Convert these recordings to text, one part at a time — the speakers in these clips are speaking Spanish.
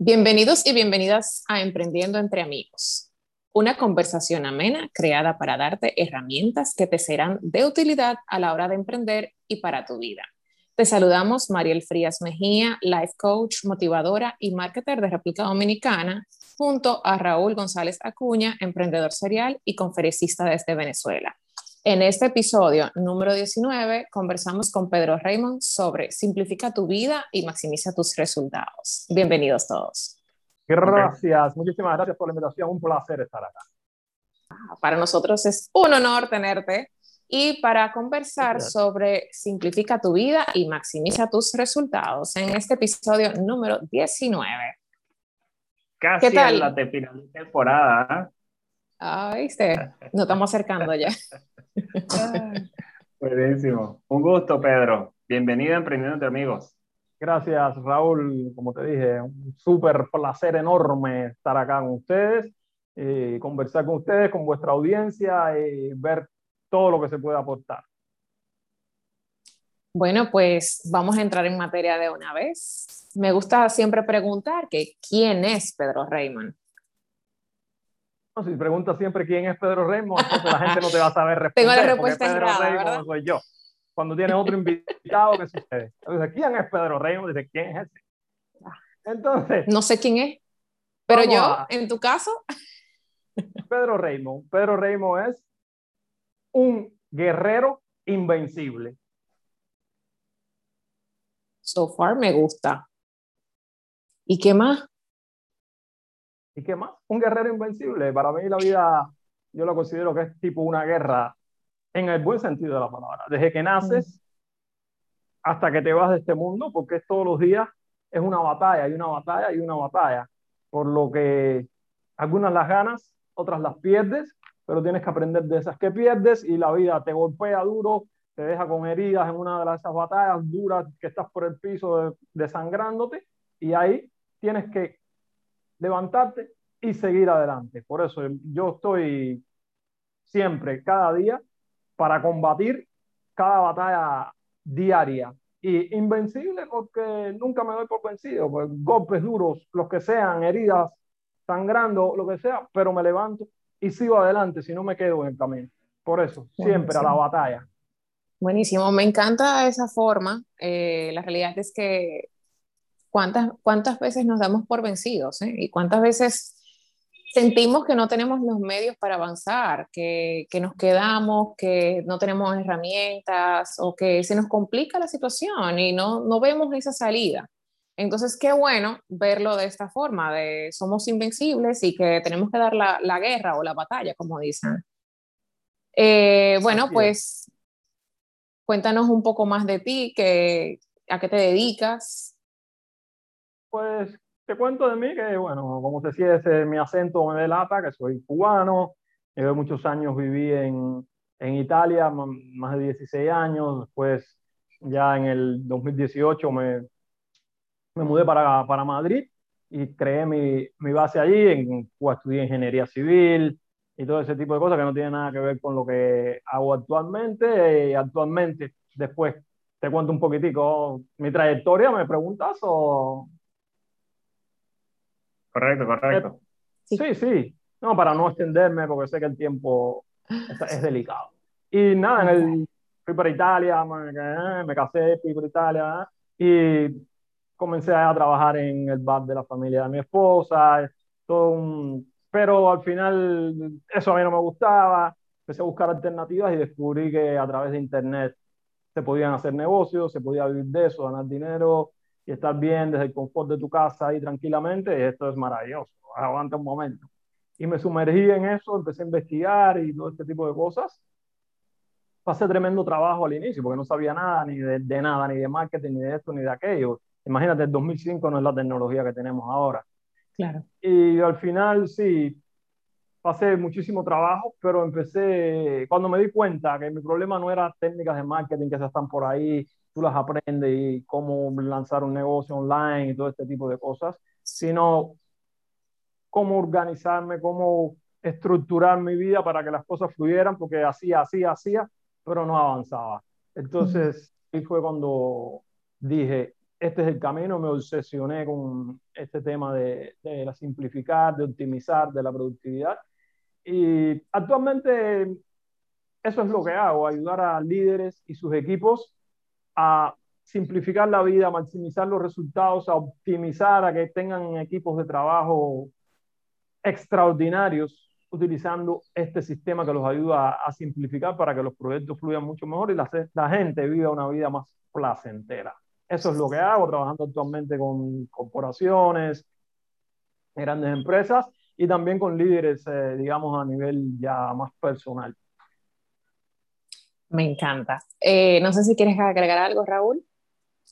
Bienvenidos y bienvenidas a Emprendiendo entre Amigos, una conversación amena creada para darte herramientas que te serán de utilidad a la hora de emprender y para tu vida. Te saludamos Mariel Frías Mejía, life coach, motivadora y marketer de República Dominicana, junto a Raúl González Acuña, emprendedor serial y conferencista desde Venezuela. En este episodio número 19 conversamos con Pedro Raymond sobre simplifica tu vida y maximiza tus resultados. Bienvenidos todos. Gracias, muchísimas gracias por la invitación, un placer estar acá. Para nosotros es un honor tenerte y para conversar sobre simplifica tu vida y maximiza tus resultados en este episodio número 19. Casi ¿Qué tal? la temporada. Ah, viste, nos estamos acercando ya. Buenísimo. Un gusto, Pedro. Bienvenido a Emprendiendo entre Amigos. Gracias, Raúl. Como te dije, un súper placer enorme estar acá con ustedes, eh, conversar con ustedes, con vuestra audiencia y ver todo lo que se puede aportar. Bueno, pues vamos a entrar en materia de una vez. Me gusta siempre preguntar que quién es Pedro Raymond si preguntas siempre quién es Pedro Raymond, entonces la gente no te va a saber responder. Tengo la respuesta Pedro soy yo. Cuando tienes otro invitado, ¿qué sucede? Entonces, ¿quién es Pedro Raymond? Dice, ¿quién es ese? Entonces. No sé quién es, pero yo, en tu caso. Pedro Raymond. Pedro Raymond es un guerrero invencible. So far me gusta. ¿Y qué más? ¿Y qué más? Un guerrero invencible. Para mí la vida, yo lo considero que es tipo una guerra en el buen sentido de la palabra. Desde que naces hasta que te vas de este mundo, porque es todos los días, es una batalla y una batalla y una batalla. Por lo que algunas las ganas, otras las pierdes, pero tienes que aprender de esas que pierdes y la vida te golpea duro, te deja con heridas en una de esas batallas duras que estás por el piso desangrándote y ahí tienes que levantarte y seguir adelante. Por eso yo estoy siempre, cada día, para combatir cada batalla diaria. Y invencible porque nunca me doy por vencido, pues golpes duros, los que sean, heridas sangrando, lo que sea, pero me levanto y sigo adelante si no me quedo en el camino. Por eso, siempre a la batalla. Buenísimo, me encanta esa forma. Eh, la realidad es que ¿cuántas, cuántas veces nos damos por vencidos? Eh? ¿Y cuántas veces sentimos que no tenemos los medios para avanzar, que, que, nos quedamos, que no tenemos herramientas o que se nos complica la situación y no, no vemos esa salida? Entonces, qué bueno verlo de esta forma, de somos invencibles y que tenemos que dar la, la guerra o la batalla, como dicen. Eh, bueno, pues cuéntanos un poco más de ti, que, a qué te dedicas, pues te cuento de mí que, bueno, como te decía, ese, mi acento me delata, que soy cubano, llevo muchos años, viví en, en Italia, más de 16 años, después ya en el 2018 me, me mudé para, para Madrid y creé mi, mi base allí, en Cuba estudié ingeniería civil y todo ese tipo de cosas que no tienen nada que ver con lo que hago actualmente. Y actualmente, después te cuento un poquitico mi trayectoria, ¿me preguntas o...? Correcto, correcto. Sí, sí. No, para no extenderme, porque sé que el tiempo es, delicado. Y nada, en el, fui para Italia, me, me casé, fui para Italia y comencé a trabajar en el bar de la familia de mi esposa. Todo pero al final eso a mí no me gustaba. Empecé a buscar alternativas y descubrí que a través de Internet se podían hacer negocios, se podía vivir de eso, ganar dinero y estar bien desde el confort de tu casa ahí tranquilamente, esto es maravilloso, aguanta un momento. Y me sumergí en eso, empecé a investigar y todo este tipo de cosas. Pasé tremendo trabajo al inicio, porque no sabía nada, ni de, de nada, ni de marketing, ni de esto, ni de aquello. Imagínate, el 2005 no es la tecnología que tenemos ahora. Claro. Y al final, sí, pasé muchísimo trabajo, pero empecé, cuando me di cuenta que mi problema no era técnicas de marketing que se están por ahí, tú las aprendes y cómo lanzar un negocio online y todo este tipo de cosas, sino cómo organizarme, cómo estructurar mi vida para que las cosas fluyeran, porque hacía, hacía, hacía, pero no avanzaba. Entonces, ahí fue cuando dije, este es el camino, me obsesioné con este tema de, de la simplificar, de optimizar, de la productividad. Y actualmente eso es lo que hago, ayudar a líderes y sus equipos a simplificar la vida, a maximizar los resultados, a optimizar, a que tengan equipos de trabajo extraordinarios utilizando este sistema que los ayuda a, simplificar para que los proyectos fluyan mucho mejor y la, gente viva una vida más placentera. Eso es lo que hago, trabajando actualmente con corporaciones, grandes empresas y también con líderes, eh, digamos, a nivel ya más personal. Me encanta. Eh, no sé si quieres agregar algo, Raúl,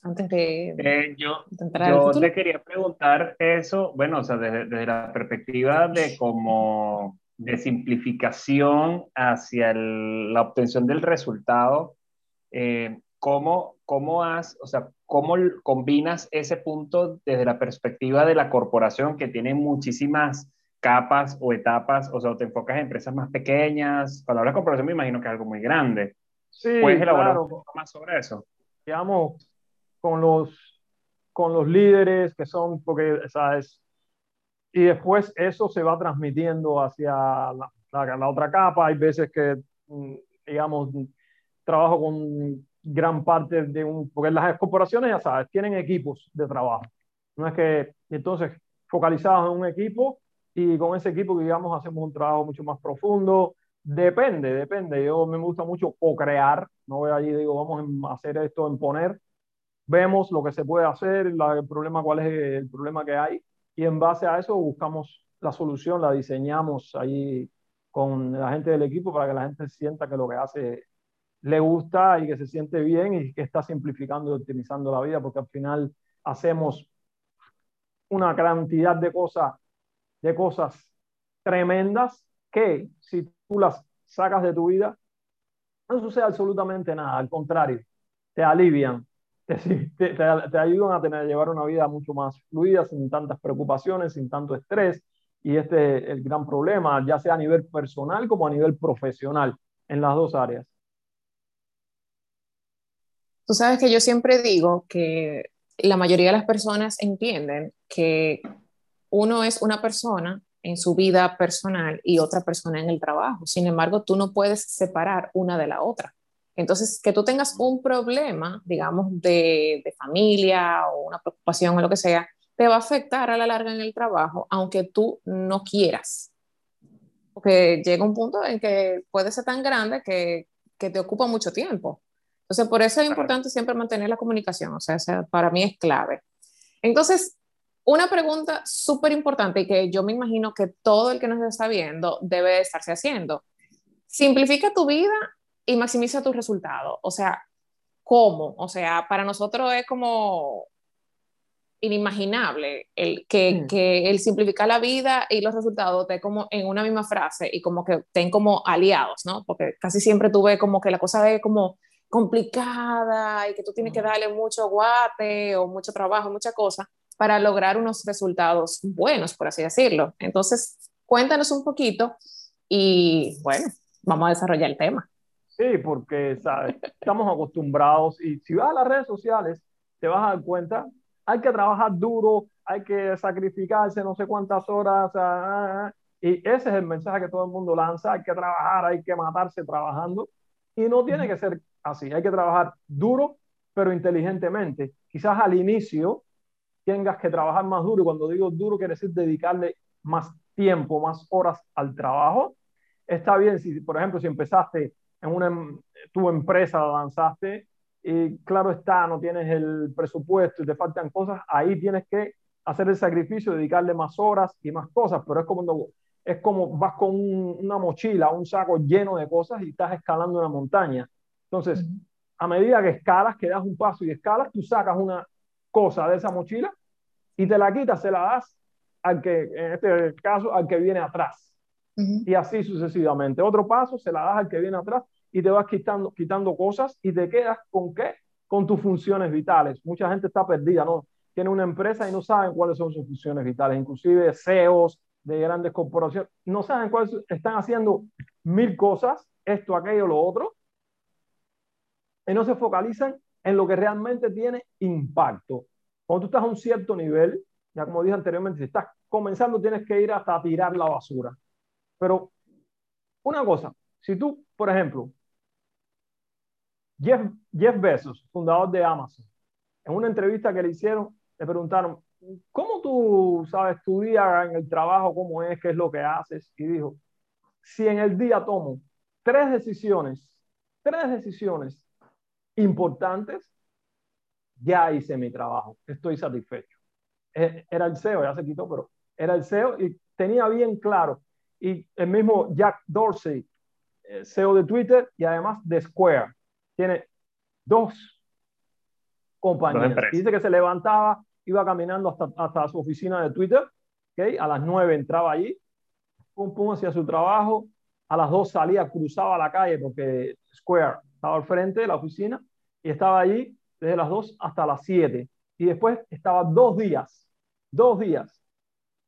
antes de... Eh, yo yo te quería preguntar eso, bueno, o sea, desde, desde la perspectiva de como de simplificación hacia la obtención del resultado, eh, ¿cómo, ¿cómo has, o sea, cómo combinas ese punto desde la perspectiva de la corporación que tiene muchísimas capas o etapas, o sea, te enfocas en empresas más pequeñas, cuando hablas de corporación me imagino que es algo muy grande. Sí, ¿Puedes elaborar un poco más sobre eso? Digamos, con los, con los líderes que son, porque, ¿sabes? Y después eso se va transmitiendo hacia la, la, otra capa. Hay veces que, mm, digamos, trabajo con gran parte de un, porque las corporaciones, ya sabes, tienen equipos de trabajo. No es que, entonces, focalizados en un equipo y con ese equipo, digamos, hacemos un trabajo mucho más profundo. Depende, depende. Yo me gusta mucho co-crear. No voy allí digo, vamos a hacer esto, en poner. Vemos lo que se puede hacer, el problema, cuál es el problema que hay y en base a eso buscamos la solución, la diseñamos ahí con la gente del equipo para que la gente sienta que lo que hace le gusta y que se siente bien y que está simplificando y optimizando la vida, porque al final hacemos una cantidad de cosas, de cosas tremendas que si tú las sacas de tu vida, no sucede absolutamente nada, al contrario, te alivian, te, te, ayudan a tener, a llevar una vida mucho más fluida, sin tantas preocupaciones, sin tanto estrés. Y este es el gran problema, ya sea a nivel personal como a nivel profesional, en las dos áreas. Tú sabes que yo siempre digo que la mayoría de las personas entienden que uno es una persona en su vida personal y otra persona en el trabajo. Sin embargo, tú no puedes separar una de la otra. Entonces, que tú tengas un problema, digamos, de, familia o una preocupación o lo que sea, te va a afectar a la larga en el trabajo, aunque tú no quieras. Porque llega un punto en que puede ser tan grande que, que te ocupa mucho tiempo. Entonces, por eso es importante siempre mantener la comunicación, o sea, para mí es clave. Entonces, una pregunta súper importante y que yo me imagino que todo el que nos está viendo debe estarse haciendo. Simplifica tu vida y maximiza tus resultados. O sea, ¿cómo? O sea, para nosotros es como inimaginable el que, mm. que, el simplificar la vida y los resultados estén como en una misma frase y como que estén como aliados, ¿no? Porque casi siempre tuve como que la cosa es como complicada y que tú tienes que mm. darle mucho guate o mucho trabajo, mucha cosa para lograr unos resultados buenos, por así decirlo. Entonces, cuéntanos un poquito y bueno, vamos a desarrollar el tema. Sí, porque ¿sabes? estamos acostumbrados y si vas a las redes sociales, te vas a dar cuenta, hay que trabajar duro, hay que sacrificarse no sé cuántas horas, y ese es el mensaje que todo el mundo lanza, hay que trabajar, hay que matarse trabajando, y no tiene que ser así, hay que trabajar duro, pero inteligentemente. Quizás al inicio tengas que trabajar más duro, y cuando digo duro quiere decir dedicarle más tiempo, más horas al trabajo. Está bien si, por ejemplo, si empezaste en una, tu empresa lanzaste y claro está, no tienes el presupuesto y te faltan cosas, ahí tienes que hacer el sacrificio, dedicarle más horas y más cosas, pero es como, es como vas con una mochila, un saco lleno de cosas y estás escalando una montaña. Entonces, a medida que escalas, que das un paso y escalas, tú sacas una cosa de esa mochila y te la quitas, se la das al que, en este caso, al que viene atrás. Y así sucesivamente. Otro paso, se la das al que viene atrás y te vas quitando, quitando cosas y te quedas con qué? Con tus funciones vitales. Mucha gente está perdida, ¿no? Tiene una empresa y no saben cuáles son sus funciones vitales. Inclusive CEOs de grandes corporaciones no saben cuáles están haciendo mil cosas, esto, aquello, lo otro, y no se focalizan en lo que realmente tiene impacto. Cuando tú estás a un cierto nivel, ya como dije anteriormente, si estás comenzando tienes que ir hasta tirar la basura. Pero una cosa, si tú, por ejemplo, Jeff, Jeff Bezos, fundador de Amazon, en una entrevista que le hicieron, le preguntaron, ¿cómo tú sabes tu día en el trabajo, cómo es, qué es lo que haces? Y dijo, si en el día tomo tres decisiones, tres decisiones importantes, ya hice mi trabajo, estoy satisfecho. E, era el CEO, ya se quitó, pero era el CEO y tenía bien claro. Y el mismo Jack Dorsey, eh, CEO de Twitter y además de Square, tiene dos compañías. Dice que se levantaba, iba caminando hasta, hasta su oficina de Twitter, ¿okay? a las nueve entraba allí, pum, pum, hacia su trabajo, a las dos salía, cruzaba la calle porque Square estaba al frente de la oficina y estaba allí desde las dos hasta las siete. Y después estaba dos días, dos días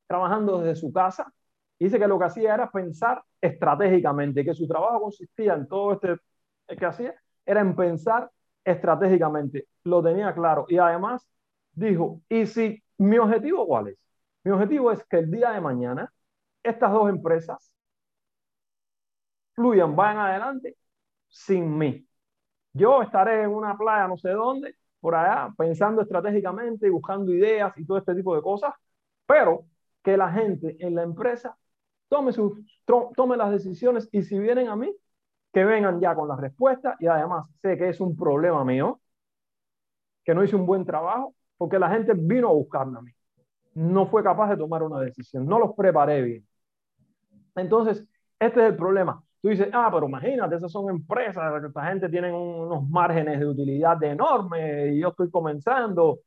trabajando desde su casa. Y dice que lo que hacía era pensar estratégicamente, que su trabajo consistía en todo este que hacía, era en pensar estratégicamente. Lo tenía claro. Y además dijo, ¿y si mi objetivo cuál es? Mi objetivo es que el día de mañana estas dos empresas fluyan, vayan adelante sin mí. Yo estaré en una playa no sé dónde, por allá, pensando estratégicamente y buscando ideas y todo este tipo de cosas, pero que la gente en la empresa tome, sus, tome las decisiones y si vienen a mí, que vengan ya con las respuestas y además sé que es un problema mío, que no hice un buen trabajo, porque la gente vino a buscarme a mí. No fue capaz de tomar una decisión, no los preparé bien. Entonces, este es el problema. Tú dices, ah, pero imagínate, esas son empresas, esta gente tiene unos márgenes de utilidad enormes y yo estoy comenzando,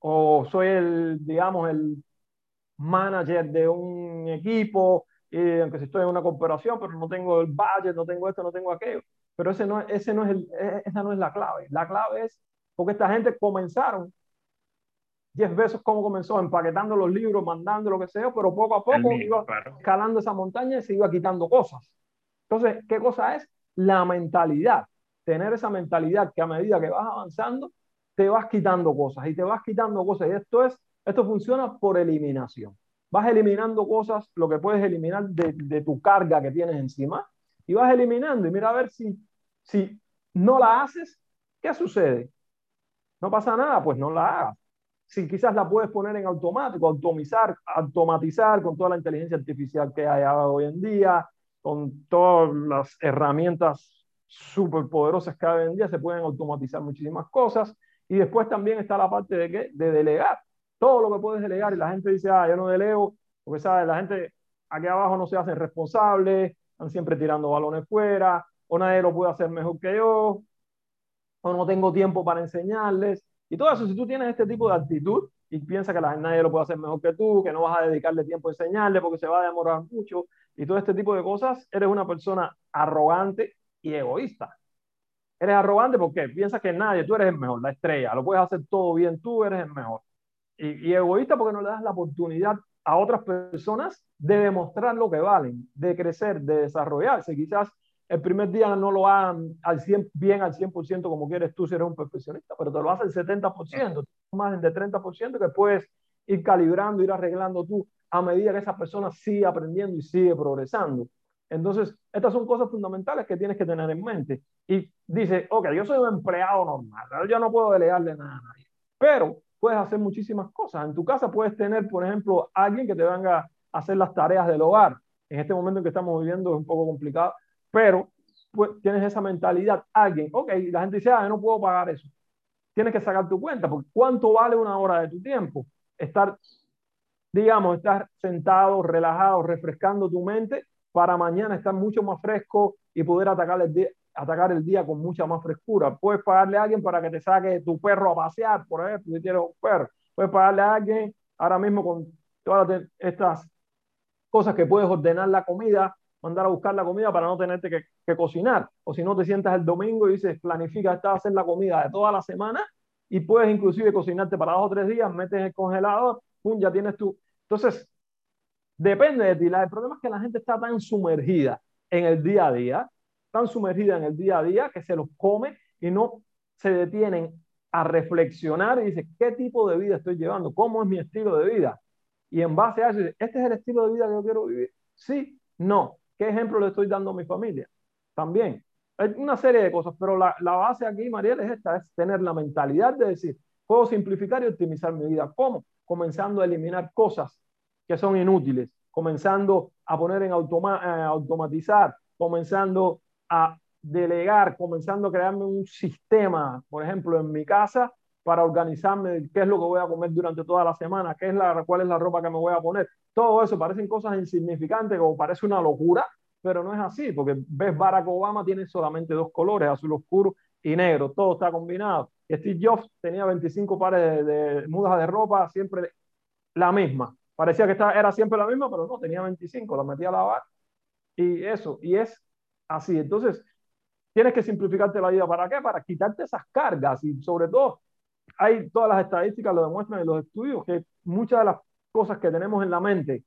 o soy el, digamos, el manager de un equipo, aunque estoy en una cooperación, pero no tengo el budget, no tengo esto, no tengo aquello. Pero ese no, ese no es el, e, esa no es la clave. La clave es porque esta gente comenzaron Jeff Bezos cómo comenzó empaquetando los libros, mandando lo que sea, pero poco a poco iba escalando esa montaña y se iba quitando cosas. Entonces, ¿qué cosa es? La mentalidad. Tener esa mentalidad que a medida que vas avanzando, te vas quitando cosas y te vas quitando cosas. Y esto es, esto funciona por eliminación. Vas eliminando cosas, lo que puedes eliminar de, de tu carga que tienes encima, y vas eliminando. Y mira a ver si, si no la haces, ¿qué sucede? No pasa nada, pues no la hagas si quizás la puedes poner en automático, automatizar, automatizar con toda la inteligencia artificial que hay hoy en día, con todas las herramientas súper poderosas que hay en día, se pueden automatizar muchísimas cosas. Y después también está la parte de, ¿qué? de delegar. Todo lo que puedes delegar y la gente dice, ah, yo no delego, porque ¿sabes? la gente aquí abajo no se hace responsable, están siempre tirando balones fuera, o nadie lo puede hacer mejor que yo, o no tengo tiempo para enseñarles. Y todo eso, si tú tienes este tipo de actitud y piensas que la, nadie lo puede hacer mejor que tú, que no vas a dedicarle tiempo a enseñarle porque se va a demorar mucho y todo este tipo de cosas, eres una persona arrogante y egoísta. Eres arrogante porque piensas que nadie, tú eres el mejor, la estrella, lo puedes hacer todo bien, tú eres el mejor. Y, y egoísta porque no le das la oportunidad a otras personas de demostrar lo que valen, de crecer, de desarrollarse. Quizás el primer día no lo hagan al 100, bien al 100% como quieres tú si eres un profesionista, pero te lo hace el 70%, más de 30% que puedes ir calibrando, ir arreglando tú a medida que esa persona sigue aprendiendo y sigue progresando. Entonces, estas son cosas fundamentales que tienes que tener en mente. Y dice, ok, yo soy un empleado normal, yo no puedo delegarle nada a nadie, pero puedes hacer muchísimas cosas. En tu casa puedes tener, por ejemplo, alguien que te venga a hacer las tareas del hogar. En este momento en que estamos viviendo es un poco complicado, pero pues, tienes esa mentalidad, alguien, ok, la gente dice, ah, yo no puedo pagar eso. Tienes que sacar tu cuenta, porque ¿cuánto vale una hora de tu tiempo? Estar, digamos, estar sentado, relajado, refrescando tu mente para mañana estar mucho más fresco y poder atacar el día, atacar el día con mucha más frescura. Puedes pagarle a alguien para que te saque tu perro a pasear, por ejemplo, si tienes un perro. Puedes pagarle a alguien ahora mismo con todas estas cosas que puedes ordenar la comida mandar a buscar la comida para no tenerte que, cocinar. O si no te sientas el domingo y dices, planifica esta hacer la comida de toda la semana y puedes inclusive cocinarte para dos o tres días, metes el congelador, pum, ya tienes tú. Entonces, depende de ti. El problema es que la gente está tan sumergida en el día a día, tan sumergida en el día a día que se los come y no se detienen a reflexionar y dices, ¿qué tipo de vida estoy llevando? ¿Cómo es mi estilo de vida? Y en base a eso, ¿este es el estilo de vida que yo quiero vivir? Sí, no. ¿Qué ejemplo le estoy dando a mi familia? También. Hay una serie de cosas, pero la, la base aquí, Mariel, es esta, es tener la mentalidad de decir, puedo simplificar y optimizar mi vida. ¿Cómo? Comenzando a eliminar cosas que son inútiles, comenzando a poner en eh, automatizar, comenzando a delegar, comenzando a crearme un sistema, por ejemplo, en mi casa, para organizarme qué es lo que voy a comer durante toda la semana, qué es la, cuál es la ropa que me voy a poner. Todo eso parecen cosas insignificantes, como parece una locura, pero no es así, porque ves Barack Obama tiene solamente dos colores, azul oscuro y negro, todo está combinado. Steve Jobs tenía 25 pares de, mudas de ropa, siempre la misma. Parecía que estaba, era siempre la misma, pero no, tenía 25, la metía a lavar. Y eso, y es así. Entonces, tienes que simplificarte la vida. ¿Para qué? Para quitarte esas cargas y sobre todo, hay todas las estadísticas lo demuestran en los estudios que muchas de las cosas que tenemos en la mente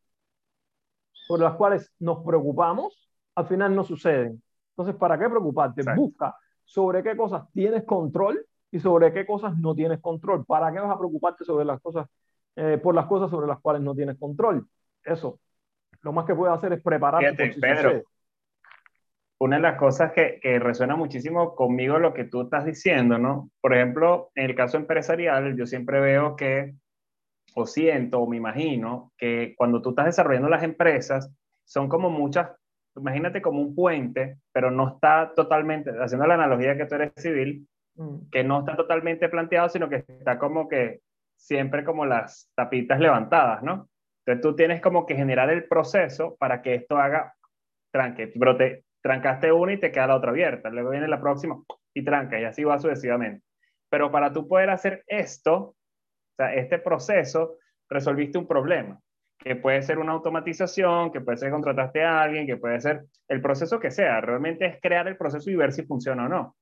por las cuales nos preocupamos, al final no suceden. Entonces, ¿para qué preocuparte? Busca sobre qué cosas tienes control y sobre qué cosas no tienes control. ¿Para qué vas a preocuparte sobre las cosas, eh, por las cosas sobre las cuales no tienes control? Eso. Lo más que puedes hacer es prepararte. Pedro, una de las cosas que, que, resuena muchísimo conmigo lo que tú estás diciendo, ¿no? Por ejemplo, en el caso empresarial, yo siempre veo que, o siento, o me imagino, que cuando tú estás desarrollando las empresas, son como muchas, imagínate como un puente, pero no está totalmente, haciendo la analogía que tú eres civil. Que no está totalmente planteado, sino que está como que siempre como las tapitas levantadas, ¿no? Entonces tú tienes como que generar el proceso para que esto haga tranque, brote, trancaste una y te queda la otra abierta, luego viene la próxima y tranca y así va sucesivamente. Pero para tú poder hacer esto, o sea, este proceso, resolviste un problema, que puede ser una automatización, que puede ser contrataste a alguien, que puede ser el proceso que sea, realmente es crear el proceso y ver si funciona o no.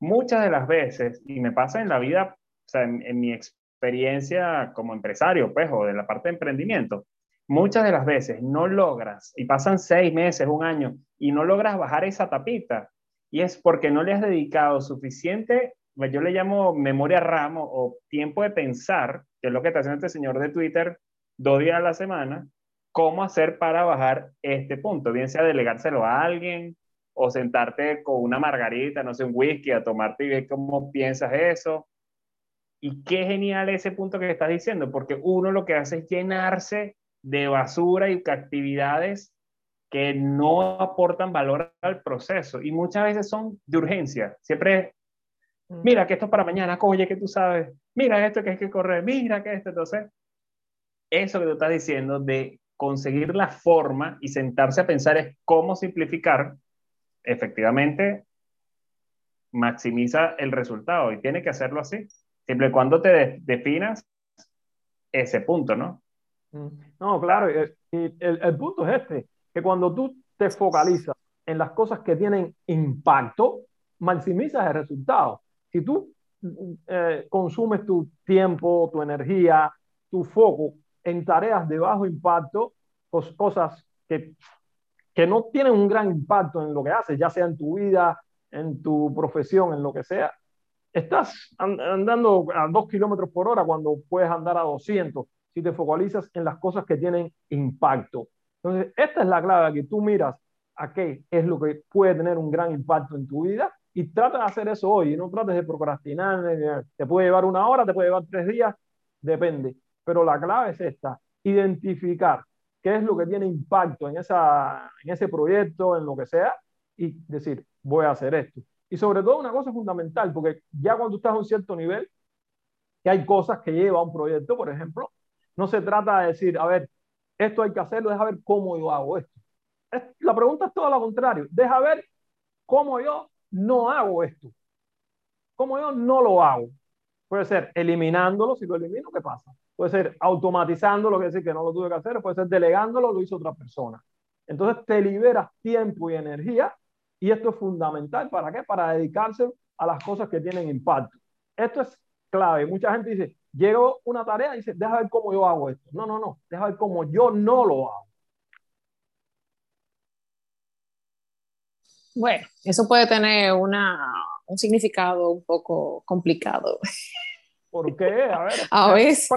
Muchas de las veces, y me pasa en la vida, o sea, en, mi experiencia como empresario, pues, o de la parte de emprendimiento, muchas de las veces no logras, y pasan seis meses, un año, y no logras bajar esa tapita, y es porque no le has dedicado suficiente, pues yo le llamo memoria ramo o tiempo de pensar, que es lo que está haciendo este señor de Twitter dos días a la semana, cómo hacer para bajar este punto, bien sea delegárselo a alguien o sentarte con una margarita, no sé, un whisky, a tomarte y ver cómo piensas eso. Y qué genial ese punto que estás diciendo, porque uno lo que hace es llenarse de basura y actividades que no aportan valor al proceso. Y muchas veces son de urgencia. Siempre, mira que esto es para mañana, oye que tú sabes, mira esto que hay que correr, mira que esto, entonces, eso que tú estás diciendo de conseguir la forma y sentarse a pensar es cómo simplificar, efectivamente, maximiza el resultado y tiene que hacerlo así, siempre y cuando te definas ese punto, ¿no? Mm. No, claro, y el, el, punto es este, que cuando tú te focalizas en las cosas que tienen impacto, maximizas el resultado. Si tú eh, consumes tu tiempo, tu energía, tu foco en tareas de bajo impacto, cosas que, que no tienen un gran impacto en lo que haces, ya sea en tu vida, en tu profesión, en lo que sea, estás andando a dos kilómetros por hora cuando puedes andar a 200 si te focalizas en las cosas que tienen impacto. Entonces, esta es la clave, que tú miras a qué es lo que puede tener un gran impacto en tu vida y trata de hacer eso hoy, no trates de procrastinar, te puede llevar una hora, te puede llevar tres días, depende. Pero la clave es esta, identificar qué es lo que tiene impacto en, esa, en ese proyecto, en lo que sea, y decir, voy a hacer esto. Y sobre todo una cosa fundamental, porque ya cuando estás a un cierto nivel, que hay cosas que lleva un proyecto, por ejemplo, no se trata de decir, a ver, esto hay que hacerlo, deja ver cómo yo hago esto. La pregunta es todo lo contrario. Deja ver cómo yo no hago esto. Cómo yo no lo hago. Puede ser eliminándolo, si lo elimino, ¿qué pasa? Puede ser automatizándolo, que decir que no lo tuve que hacer, puede ser delegándolo, lo hizo otra persona. Entonces te liberas tiempo y energía y esto es fundamental. ¿Para qué? Para dedicarse a las cosas que tienen impacto. Esto es clave. Mucha gente dice, Llego una tarea y dice, deja ver cómo yo hago esto. No, no, no, deja ver cómo yo no lo hago. Bueno, eso puede tener una, un significado un poco complicado. ¿Por qué? A ver, a veces.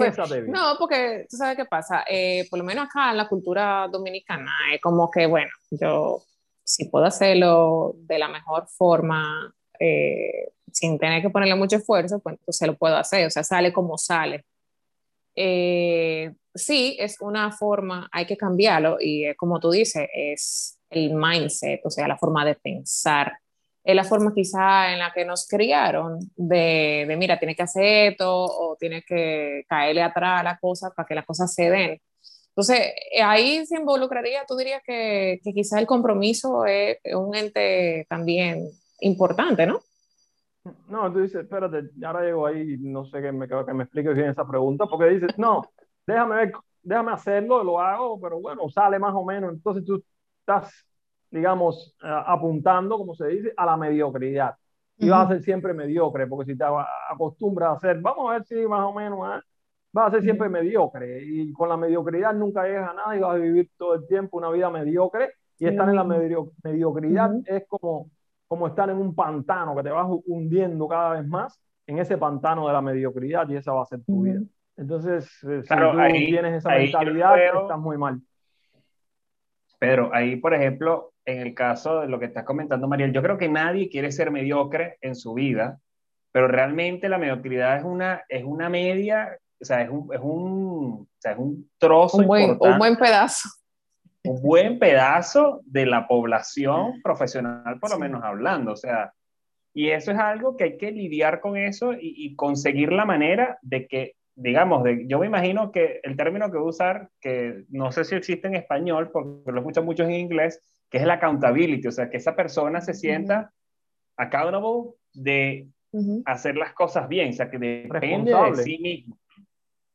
No, porque tú sabes qué pasa. Eh, por lo menos acá en la cultura dominicana es como que, bueno, yo si puedo hacerlo de la mejor forma, eh, sin tener que ponerle mucho esfuerzo, pues entonces lo puedo hacer, o sea, sale como sale. Eh, sí, es una forma, hay que cambiarlo y como tú dices, es el mindset, o sea, la forma de pensar. Es la forma quizá en la que nos criaron de, de mira, tiene que hacer esto o tiene que caerle atrás a la cosa para que las cosas se den. Entonces, ahí se involucraría, tú dirías que, que quizá el compromiso es un ente también importante, ¿no? No, tú dices, espérate, ahora llego ahí, no sé que me, que me expliques bien esa pregunta, porque dices, no, déjame ver, déjame hacerlo, lo hago, pero bueno, sale más o menos. Entonces tú estás, digamos, eh, apuntando, como se dice, a la mediocridad. Y vas a ser siempre mediocre, porque si te acostumbras a hacer, vamos a ver si más o menos, ¿eh? vas a ser siempre mediocre. Y con la mediocridad nunca llegas a nada y vas a vivir todo el tiempo una vida mediocre. Y estar en la mediocridad es como como estar en un pantano que te vas hundiendo cada vez más en ese pantano de la mediocridad y esa va a ser tu vida. Entonces, eh, si tú tienes esa mentalidad, estás muy mal. Pedro, ahí, por ejemplo, en el caso de lo que estás comentando, Mariel, yo creo que nadie quiere ser mediocre en su vida, pero realmente la mediocridad es una, es una media, o sea, es un, es un, o sea, es un trozo un buen, Un buen pedazo. Un buen pedazo de la población profesional, por lo menos hablando. O sea, y eso es algo que hay que lidiar con eso y, conseguir la manera de que, digamos, de, yo me imagino que el término que voy a usar, que no sé si existe en español, porque lo escuchan muchos en inglés, que es el accountability, o sea, que esa persona se sienta accountable de hacer las cosas bien, o sea, que depende de sí mismo.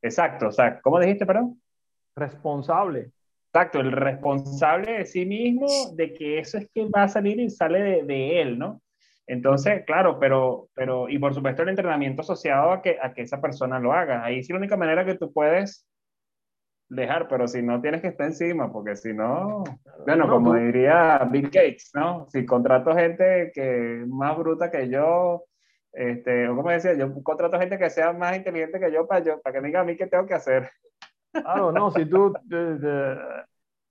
Exacto, o sea, ¿cómo dijiste, perdón? Responsable. Exacto, el responsable de sí mismo, de que eso es que va a salir y sale de, de, él, ¿no? Entonces, claro, pero, pero, y por supuesto el entrenamiento asociado a que, a que esa persona lo haga. Ahí sí la única manera que tú puedes dejar, pero si no tienes que estar encima, porque si no, bueno, como diría Bill Gates, ¿no? Si contrato gente que más bruta que yo, este, o como decía, yo contrato gente que sea más inteligente que yo para, yo, para que me diga a mí qué tengo que hacer. Claro, no, si tú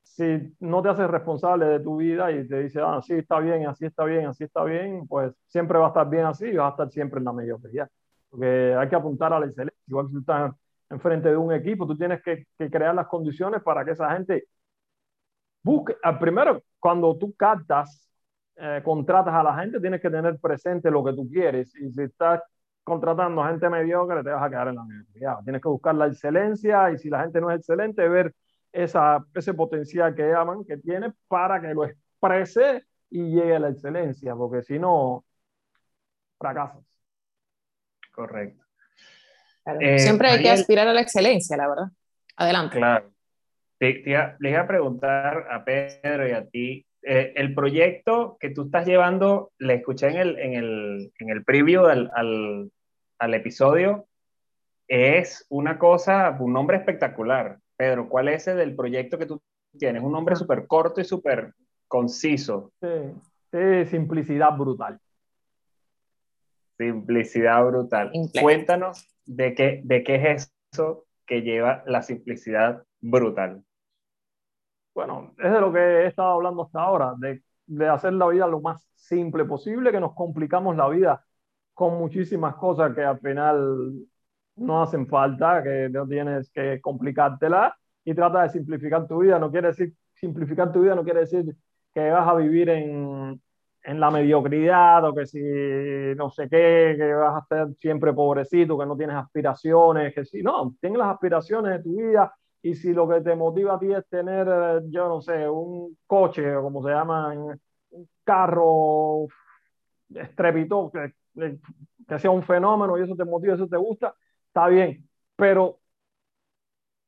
si no te haces responsable de tu vida y te dices, ah, sí, está bien, así está bien, así está bien, pues siempre va a estar bien así y vas a estar siempre en la mediocridad. Porque hay que apuntar a la excelencia. Igual que tú estás enfrente de un equipo, tú tienes que, que crear las condiciones para que esa gente busque. Ah, primero, cuando tú captas, eh, contratas a la gente, tienes que tener presente lo que tú quieres. Y si estás contratando a gente mediocre, te vas a quedar en la mediocridad. Tienes que buscar la excelencia y si la gente no es excelente, ver esa, ese potencial que llaman, que tiene, para que lo exprese y llegue a la excelencia, porque si no, fracasas. Correcto. Eh, siempre hay que aspirar a la excelencia, la verdad. Adelante. Claro. Te, les iba a preguntar a Pedro y a ti, eh, el proyecto que tú estás llevando, le escuché en el, en el, en el preview al, al episodio es una cosa, un nombre espectacular. Pedro, ¿cuál es el del proyecto que tú tienes? Un nombre súper corto y súper conciso. Sí, simplicidad brutal. Simplicidad brutal. Cuéntanos de qué, de qué es eso que lleva la simplicidad brutal. Bueno, es de lo que he estado hablando hasta ahora, de, de hacer la vida lo más simple posible, que nos complicamos la vida con muchísimas cosas que al final no hacen falta, que no tienes que complicártela y trata de simplificar tu vida. No quiere decir, simplificar tu vida no quiere decir que vas a vivir en, en la mediocridad o que si no sé qué, que vas a estar siempre pobrecito, que no tienes aspiraciones, que si no, tienes las aspiraciones de tu vida y si lo que te motiva a ti es tener, yo no sé, un coche, o como se llama, un carro estrepitoso, que, que sea un fenómeno y eso te motiva, eso te gusta, está bien, pero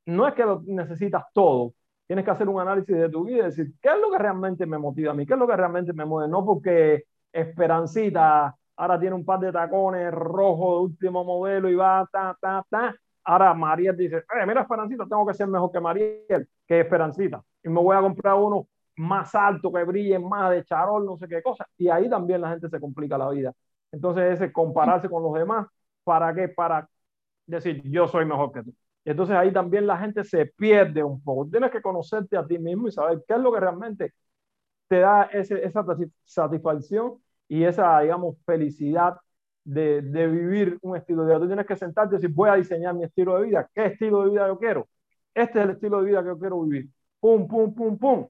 no es que lo necesitas todo. Tienes que hacer un análisis de tu vida y decir, ¿qué es lo que realmente me motiva a mí? ¿Qué es lo que realmente me mueve? No porque Esperancita ahora tiene un par de tacones rojos de último modelo y va, ta, ta, ta. Ahora Mariel dice, eh, mira Esperancita, tengo que ser mejor que Mariel, que Esperancita. Y me voy a comprar uno más alto, que brille más de charol, no sé qué cosa. Y ahí también la gente se complica la vida. Entonces ese compararse con los demás, ¿para qué? Para decir yo soy mejor que tú. Entonces ahí también la gente se pierde un poco. Tienes que conocerte a ti mismo y saber qué es lo que realmente te da ese, esa satisfacción y esa, digamos, felicidad de, de, vivir un estilo de vida. Tú tienes que sentarte y decir, voy a diseñar mi estilo de vida. ¿Qué estilo de vida yo quiero? Este es el estilo de vida que yo quiero vivir. Pum, pum, pum, pum.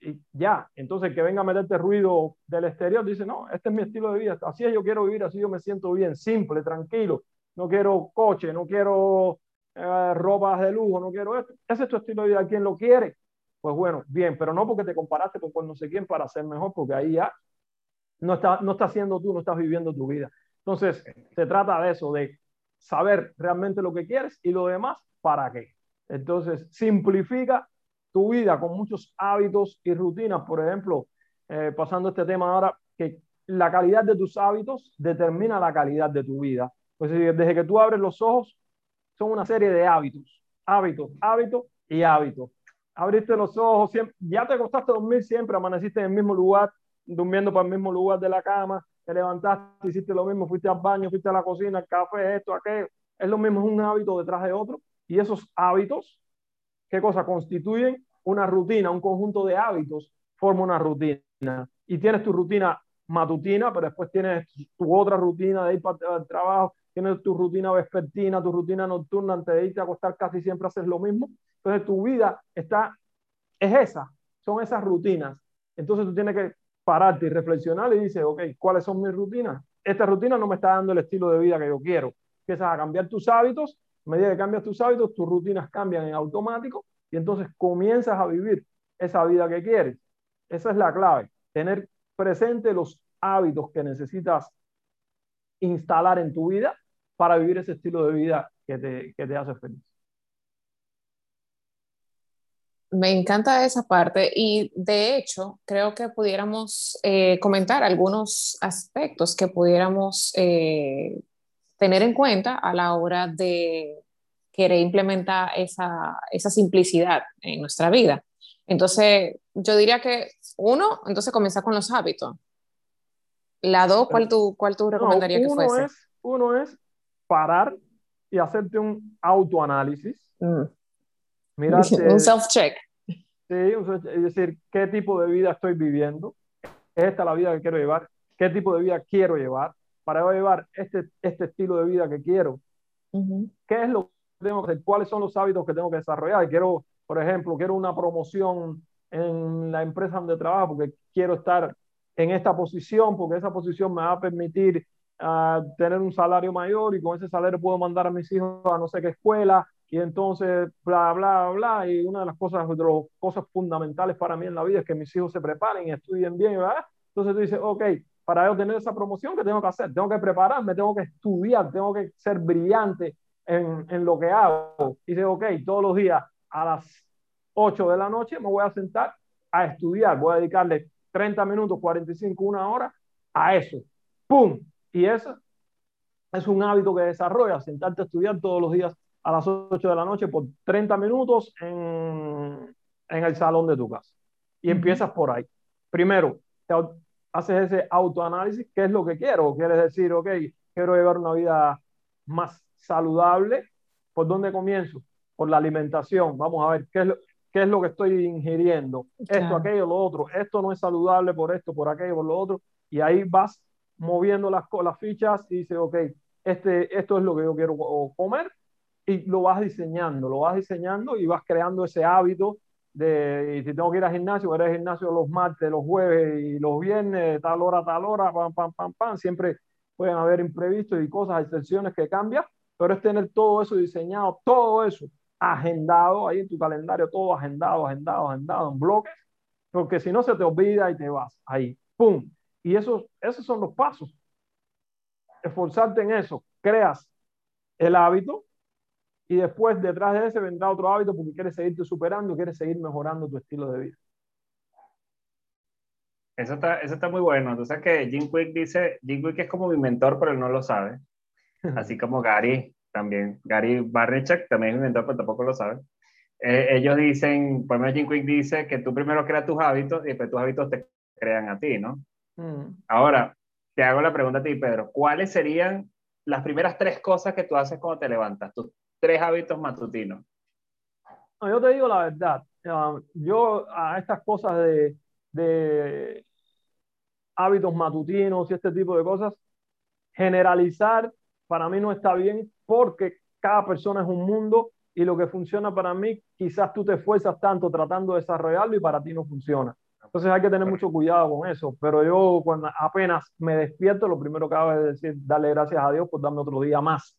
Y ya, entonces que venga a meterte ruido del exterior, dice, no, este es mi estilo de vida, así es yo quiero vivir, así yo me siento bien, simple, tranquilo, no quiero coche, no quiero eh, ropas de lujo, no quiero esto. Ese es tu estilo de vida, ¿quién lo quiere? Pues bueno, bien, pero no porque te comparaste con no sé quién para ser mejor, porque ahí ya no está, no estás siendo tú, no estás viviendo tu vida. Entonces, se trata de eso, de saber realmente lo que quieres y lo demás, ¿para qué? Entonces, simplifica tu vida con muchos hábitos y rutinas. Por ejemplo, eh, pasando este tema ahora, que la calidad de tus hábitos determina la calidad de tu vida. Pues desde que tú abres los ojos, son una serie de hábitos, hábitos, hábitos y hábitos. Abriste los ojos, siempre, ya te acostaste a dormir siempre, amaneciste en el mismo lugar, durmiendo para el mismo lugar de la cama, te levantaste, hiciste lo mismo, fuiste al baño, fuiste a la cocina, el café, esto, aquello. Es lo mismo, es un hábito detrás de otro. Y esos hábitos, ¿qué cosa? Constituyen una rutina, un conjunto de hábitos, forma una rutina. Y tienes tu rutina matutina, pero después tienes tu otra rutina de ir para el trabajo, tienes tu rutina vespertina, tu rutina nocturna, antes de irte a acostar casi siempre haces lo mismo. Entonces tu vida está, es esa, son esas rutinas. Entonces tú tienes que pararte y reflexionar y dices, ok, ¿cuáles son mis rutinas? Esta rutina no me está dando el estilo de vida que yo quiero. Empiezas a cambiar tus hábitos, a medida que cambias tus hábitos, tus rutinas cambian en automático y entonces comienzas a vivir esa vida que quieres. Esa es la clave, tener presente los hábitos que necesitas instalar en tu vida para vivir ese estilo de vida que te, que te hace feliz. Me encanta esa parte y de hecho creo que pudiéramos eh, comentar algunos aspectos que pudiéramos eh, tener en cuenta a la hora de querer implementar esa, esa simplicidad en nuestra vida. Entonces, yo diría que uno, entonces comienza con los hábitos. La dos, ¿cuál tú, cuál tú recomendarías que fuese? Es, uno es parar y hacerte un autoanálisis. Mm. un self-check. Sí, es decir, ¿qué tipo de vida estoy viviendo? ¿Es esta la vida que quiero llevar? ¿Qué tipo de vida quiero llevar? Para llevar este, este estilo de vida que quiero. ¿Qué es lo que tengo que hacer? ¿Cuáles son los hábitos que tengo que desarrollar? Quiero, por ejemplo, quiero una promoción en la empresa donde trabajo porque quiero estar en esta posición, porque esa posición me va a permitir uh, tener un salario mayor y con ese salario puedo mandar a mis hijos a no sé qué escuela y entonces bla, bla, bla. Y una de las cosas, de las cosas fundamentales para mí en la vida es que mis hijos se preparen y estudien bien, ¿verdad? Entonces tú dices, ok, para yo tener esa promoción, ¿qué tengo que hacer? Tengo que prepararme, tengo que estudiar, tengo que ser brillante en, en lo que hago. Y ok, todos los días a las 8 de la noche me voy a sentar a estudiar, voy a dedicarle 30 minutos, 45, una hora a eso. ¡Pum! Y eso es un hábito que desarrollas, sentarte a estudiar todos los días a las 8 de la noche por 30 minutos en, en el salón de tu casa. Y empiezas por ahí. Primero, te haces ese autoanálisis, ¿qué es lo que quiero? Quieres decir, ok, quiero llevar una vida más saludable. ¿Por dónde comienzo? Por la alimentación. Vamos a ver qué es lo, qué es lo que estoy ingiriendo, esto, aquello, lo otro, esto no es saludable por esto, por aquello, por lo otro, y ahí vas moviendo las, las fichas y dices, ok, este, esto es lo que yo quiero comer, y lo vas diseñando, lo vas diseñando y vas creando ese hábito de, y si tengo que ir al gimnasio, voy al gimnasio los martes, los jueves y los viernes, tal hora, tal hora, pam, pam, pam, pam, siempre pueden haber imprevistos y cosas, excepciones que cambian, pero es tener todo eso diseñado, todo eso agendado ahí en tu calendario, todo agendado, agendado, agendado en bloques, porque si no se te olvida y te vas ahí, ¡pum! Y esos, esos son los pasos. Esforzarte en eso, creas el hábito y después detrás de ese vendrá otro hábito porque quieres seguirte superando, quieres seguir mejorando tu estilo de vida. Eso está, eso está muy bueno. Entonces que Jim Quick dice, Jim Quick es como mi mentor, pero él no lo sabe. Así como Gary, también. Gary Barnechek también es un mentor, pero tampoco lo sabe. Eh, ellos dicen, por ejemplo, Jim Quick dice que tú primero creas tus hábitos y después tus hábitos te crean a ti, ¿no? Mm. Ahora, te hago la pregunta a ti, Pedro. ¿Cuáles serían las primeras tres cosas que tú haces cuando te levantas? Tus tres hábitos matutinos. yo te digo la verdad. Um, yo a estas cosas de, de hábitos matutinos y este tipo de cosas, generalizar para mí no está bien porque cada persona es un mundo y lo que funciona para mí, quizás tú te esfuerzas tanto tratando de desarrollarlo y para ti no funciona. Entonces hay que tener mucho cuidado con eso, pero yo cuando apenas me despierto, lo primero que hago es decir, darle gracias a Dios por darme otro día más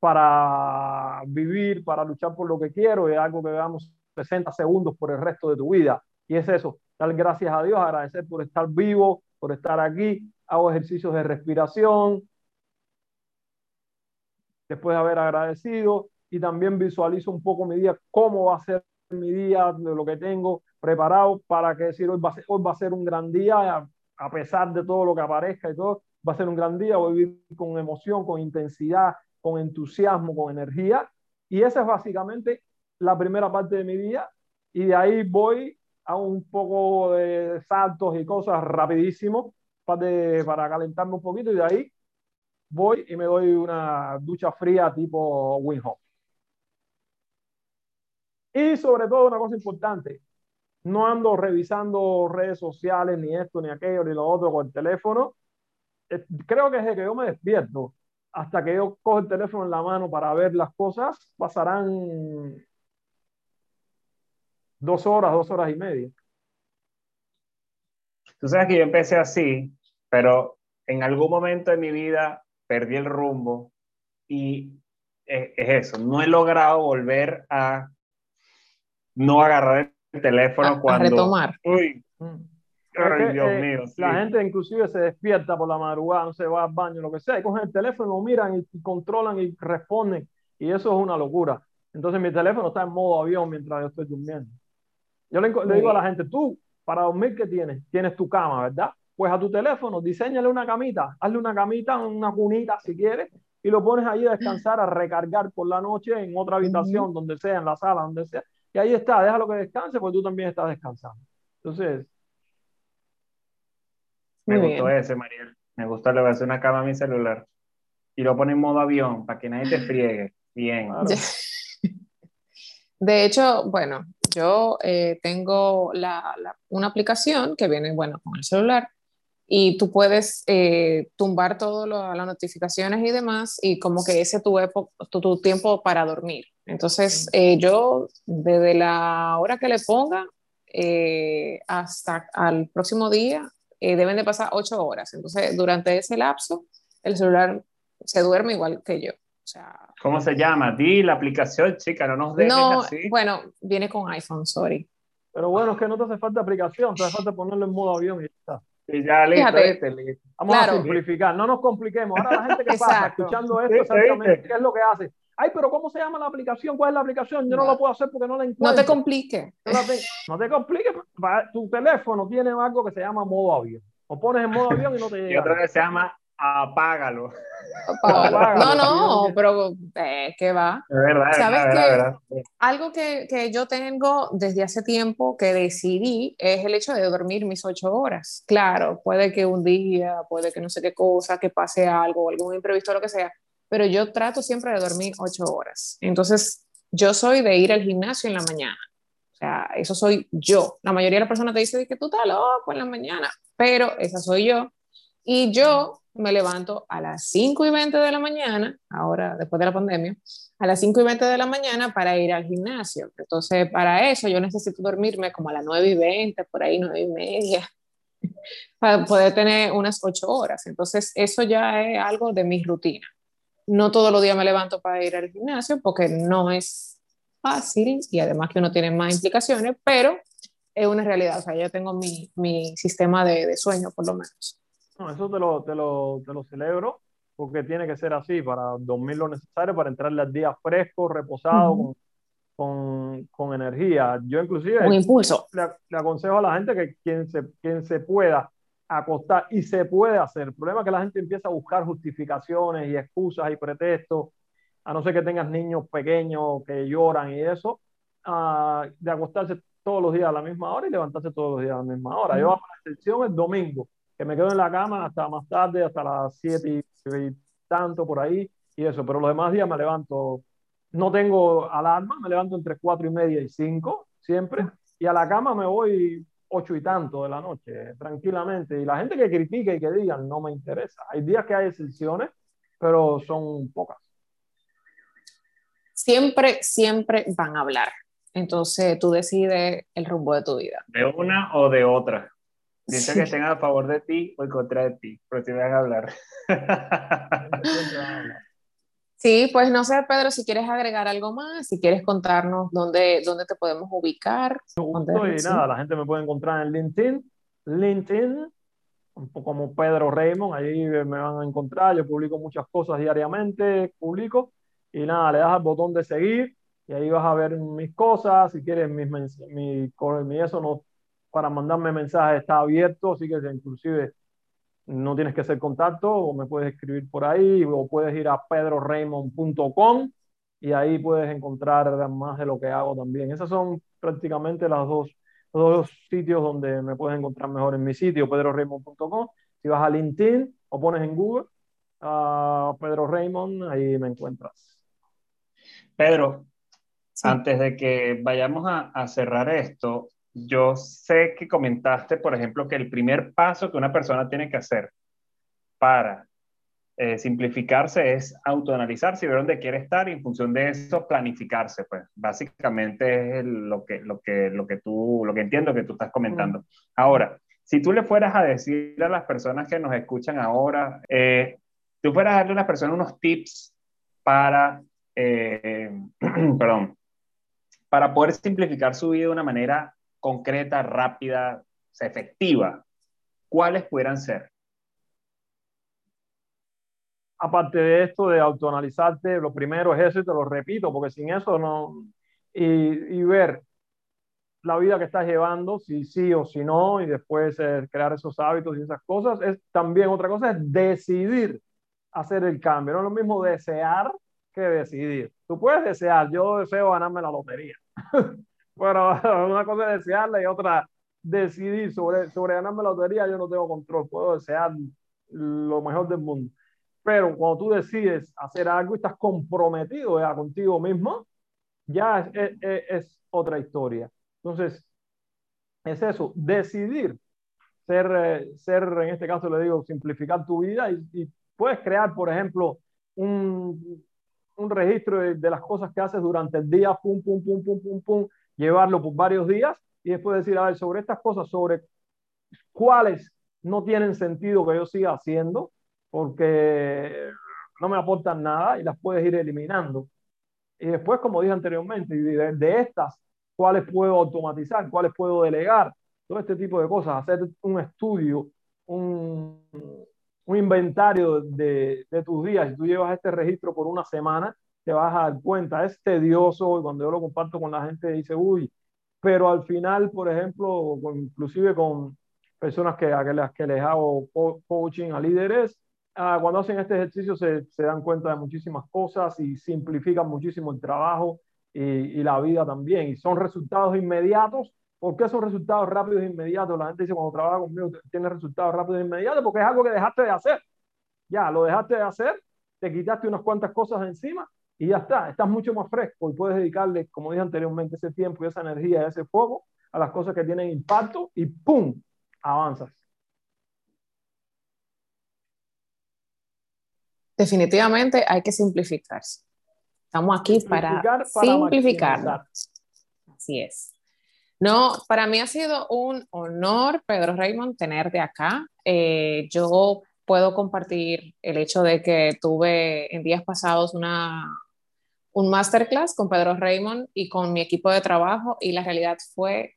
para vivir, para luchar por lo que quiero, es algo que veamos 60 segundos por el resto de tu vida. Y es eso, dar gracias a Dios, agradecer por estar vivo, por estar aquí, hago ejercicios de respiración, después de haber agradecido, y también visualizo un poco mi día, cómo va a ser mi día, de lo que tengo preparado para que decir hoy va a ser, hoy va a ser un gran día, a, pesar de todo lo que aparezca y todo, va a ser un gran día, voy a vivir con emoción, con intensidad, con entusiasmo, con energía. Y esa es básicamente la primera parte de mi día. Y de ahí voy a un poco de saltos y cosas rapidísimo para, para calentarme un poquito. Y de ahí voy y me doy una ducha fría tipo Wim y sobre todo, una cosa importante, no ando revisando redes sociales, ni esto, ni aquello, ni lo otro con el teléfono. Eh, creo que desde que yo me despierto hasta que yo cojo el teléfono en la mano para ver las cosas, pasarán dos horas, dos horas y media. Tú sabes que yo empecé así, pero en algún momento de mi vida perdí el rumbo y es, es eso, no he logrado volver a no agarrar el teléfono cuando... retomar. Uy, mm. ay, Dios eh, mío. La gente inclusive se despierta por la madrugada, no se va al baño, lo que sea, y cogen el teléfono, lo miran y, controlan y responden. Y eso es una locura. Entonces mi teléfono está en modo avión mientras yo estoy durmiendo. Yo le, digo a la gente, tú, para dormir, ¿qué tienes? Tienes tu cama, ¿verdad? Pues a tu teléfono, diseñale una camita, hazle una camita, una cunita si quieres, y lo pones ahí a descansar, a recargar por la noche en otra habitación, donde sea, en la sala, donde sea, y ahí está, déjalo que descanse, porque tú también estás descansando. Entonces. Me gustó ese, Mariel. Me gustó, le voy a hacer una cama a mi celular. Y lo pone en modo avión, para que nadie te friegue. Bien. De hecho, bueno, yo eh, tengo una aplicación que viene, bueno, con el celular y tú puedes eh, tumbar todas las notificaciones y demás y como que ese tu, tu, tu tiempo para dormir. Entonces, eh, yo desde la hora que le ponga eh, hasta al próximo día deben de pasar ocho horas. Entonces, durante ese lapso, el celular se duerme igual que yo. O sea, ¿Cómo se llama? Di la aplicación, chica, no nos dejes no, así. Bueno, viene con iPhone, sorry. Pero bueno, es que no te hace falta aplicación, te hace falta ponerlo en modo avión y ya está. Y ya listo, listo. Vamos a simplificar, no nos compliquemos. Ahora la gente que pasa escuchando esto, exactamente, ¿qué es lo que hace? Ay, pero ¿cómo se llama la aplicación? ¿Cuál es la aplicación? Yo no, lo puedo hacer porque no la encuentro. No te complique. No te, no te complique. Tu teléfono tiene algo que se llama modo avión. O pones en modo avión y no te llega. Y otro que se llama apágalo. No, no, pero eh, ¿qué va? Es verdad, ¿Sabes que Algo que, que, yo tengo desde hace tiempo que decidí es el hecho de dormir mis ocho horas. Claro, puede que un día, puede que no sé qué cosa, que pase algo, algún imprevisto, lo que sea, pero yo trato siempre de dormir ocho horas. Entonces, yo soy de ir al gimnasio en la mañana. O sea, eso soy yo. La mayoría de las personas te dicen que tú estás loco en la mañana, pero esa soy yo. Y yo me levanto a las 5 y 20 de la mañana, ahora después de la pandemia, a las 5 y 20 de la mañana para ir al gimnasio. Entonces, para eso yo necesito dormirme como a las 9 y 20, por ahí 9 y media, para poder tener unas 8 horas. Entonces, eso ya es algo de mi rutina. No todos los días me levanto para ir al gimnasio porque no es fácil y además que uno tiene más implicaciones, pero es una realidad. O sea, yo tengo mi, mi sistema de, de sueño, por lo menos. No, eso te lo, te, lo, te lo celebro porque tiene que ser así para dormir lo necesario para entrarle al día fresco, reposado, con, con, con, energía. Yo inclusive un impulso. Le, le, aconsejo a la gente que quien se, quien se pueda acostar y se puede hacer. El problema es que la gente empieza a buscar justificaciones y excusas y pretextos, a no ser que tengas niños pequeños que lloran y eso, uh, de acostarse todos los días a la misma hora y levantarse todos los días a la misma hora. Yo hago la excepción el domingo que me quedo en la cama hasta más tarde, hasta las 7 y, tanto por ahí, y eso, pero los demás días me levanto, no tengo alarma, me levanto entre 4 y media y 5, siempre, y a la cama me voy 8 y tanto de la noche, tranquilamente, y la gente que critique y que digan, no me interesa. Hay días que hay excepciones, pero son pocas. Siempre, siempre van a hablar. Entonces tú decides el rumbo de tu vida. De una o de otra. Dice que estén a favor de ti o en contra de ti, pero te van a hablar. Sí, pues no sé, Pedro, si quieres agregar algo más, si quieres contarnos dónde, dónde te podemos ubicar. y nada, la gente me puede encontrar en LinkedIn, LinkedIn, un poco como Pedro Raymond, ahí me van a encontrar, yo publico muchas cosas diariamente, publico, y nada, le das al botón de seguir, y ahí vas a ver mis cosas, si quieres mi, mi, mi eso no, para mandarme mensajes está abierto, así que inclusive no tienes que hacer contacto, o me puedes escribir por ahí, o puedes ir a pedroraymond.com y ahí puedes encontrar más de lo que hago también. Esos son prácticamente las dos, los dos sitios donde me puedes encontrar mejor en mi sitio, pedroraymond.com. Si vas a LinkedIn o pones en Google a Pedro Raymond, ahí me encuentras. Pedro, antes de que vayamos a, a cerrar esto, yo sé que comentaste, por ejemplo, que el primer paso que una persona tiene que hacer para eh, simplificarse es autoanalizarse y ver dónde quiere estar y en función de eso planificarse. Pues básicamente es lo, que, lo, que, lo, que tú, lo que entiendo que tú estás comentando. Ahora, si tú le fueras a decir a las personas que nos escuchan ahora, eh, tú fueras a darle a las personas unos tips para, eh, perdón, para poder simplificar su vida de una manera concreta, rápida, efectiva, ¿cuáles pudieran ser? Aparte de esto de autoanalizarte, lo primero es eso y te lo repito, porque sin eso no... Y, ver la vida que estás llevando, si sí o si no, y después crear esos hábitos y esas cosas, es también otra cosa, es decidir hacer el cambio. No es lo mismo desear que decidir. Tú puedes desear, yo deseo ganarme la lotería. Bueno, una cosa es desearla y otra decidir sobre, sobre ganarme la lotería, yo no tengo control, puedo desear lo mejor del mundo. Pero cuando tú decides hacer algo y estás comprometido ya contigo mismo, ya es, es, otra historia. Entonces, es eso, decidir ser, eh, ser, en este caso le digo, simplificar tu vida y, y puedes crear, por ejemplo, un, un registro de, de, las cosas que haces durante el día, pum, pum, pum, pum, pum, pum, llevarlo por varios días y después decir, a ver, sobre estas cosas, sobre cuáles no tienen sentido que yo siga haciendo, porque no me aportan nada y las puedes ir eliminando. Y después, como dije anteriormente, de, estas, cuáles puedo automatizar, cuáles puedo delegar, todo este tipo de cosas, hacer un estudio, un, un inventario de, de, tus días. Si tú llevas este registro por una semana, te vas a dar cuenta, es tedioso y cuando yo lo comparto con la gente dice, uy, pero al final, por ejemplo, inclusive con personas que, a las que les hago coaching a líderes, ah, cuando hacen este ejercicio se, se, dan cuenta de muchísimas cosas y simplifican muchísimo el trabajo y, y, la vida también. Y son resultados inmediatos. ¿Por qué son resultados rápidos e inmediatos? La gente dice cuando trabaja conmigo tiene resultados rápidos e inmediatos porque es algo que dejaste de hacer. Ya, lo dejaste de hacer, te quitaste unas cuantas cosas encima y ya está, estás mucho más fresco y puedes dedicarle, como dije anteriormente, ese tiempo y esa energía, ese fuego a las cosas que tienen impacto y ¡pum! avanzas. Definitivamente hay que simplificarse. Estamos aquí para, simplificar. Así es. No, para mí ha sido un honor, Pedro Raymond, tenerte acá. Eh, yo puedo compartir el hecho de que tuve en días pasados una, un masterclass con Pedro Raymond y con mi equipo de trabajo y la realidad fue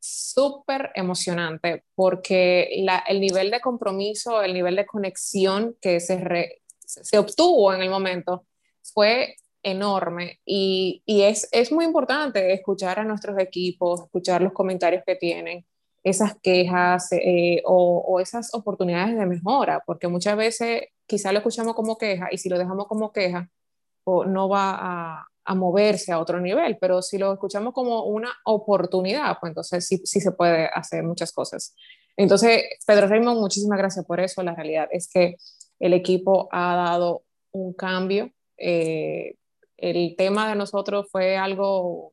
súper emocionante porque el nivel de compromiso, el nivel de conexión que se, se obtuvo en el momento fue enorme y, y es, es, muy importante escuchar a nuestros equipos, escuchar los comentarios que tienen, esas quejas eh, o, o, esas oportunidades de mejora, porque muchas veces quizá lo escuchamos como queja y si lo dejamos como queja, no va a, moverse a otro nivel, pero si lo escuchamos como una oportunidad, pues entonces sí, sí se puede hacer muchas cosas. Entonces, Pedro Raymond, muchísimas gracias por eso. La realidad es que el equipo ha dado un cambio. Eh, el tema de nosotros fue algo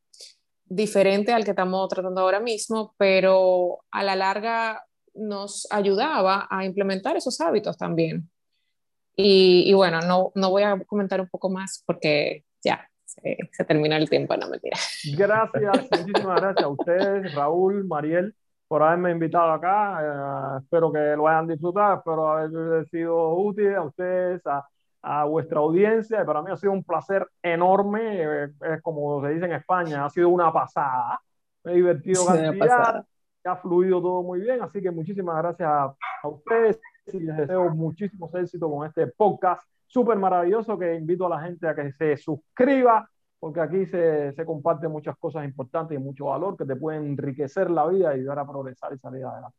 diferente al que estamos tratando ahora mismo, pero a la larga nos ayudaba a implementar esos hábitos también. Y, bueno, no, no, voy a comentar un poco más porque ya se, se terminó el tiempo, no mentira. Gracias, muchísimas gracias a ustedes, Raúl, Mariel, por haberme invitado acá. Eh, espero que lo hayan disfrutado, espero haber sido útil a ustedes, a, a vuestra audiencia. Para mí ha sido un placer enorme. Eh, es como se dice en España, ha sido una pasada. Me he divertido cantidad, ha fluido todo muy bien. Así que muchísimas gracias a, a ustedes y les deseo muchísimos éxitos con este podcast súper maravilloso que invito a la gente a que se suscriba porque aquí se, se comparten muchas cosas importantes y mucho valor que te pueden enriquecer la vida y ayudar a progresar y salir adelante.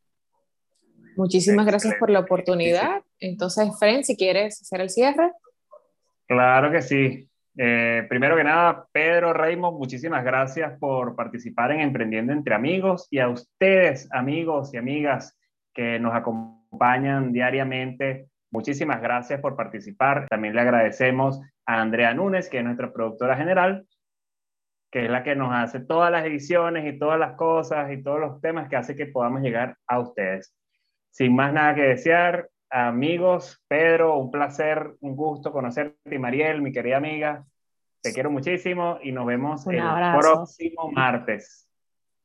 Muchísimas gracias por la oportunidad. Entonces, Fren, si quieres hacer el cierre. Claro que sí. Eh, primero que nada, Pedro Raymond, muchísimas gracias por participar en Emprendiendo entre Amigos y a ustedes, amigos y amigas que nos acompañan diariamente. Muchísimas gracias por participar. También le agradecemos a Andrea Núñez, que es nuestra productora general, que es la que nos hace todas las ediciones y todas las cosas y todos los temas que hace que podamos llegar a ustedes. Sin más nada que desear, amigos, Pedro, un placer, un gusto conocerte, y Mariel, mi querida amiga. Te quiero muchísimo y nos vemos el próximo martes.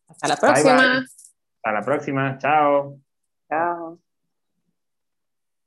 Hasta la próxima. Hasta la próxima. Chao. Chao.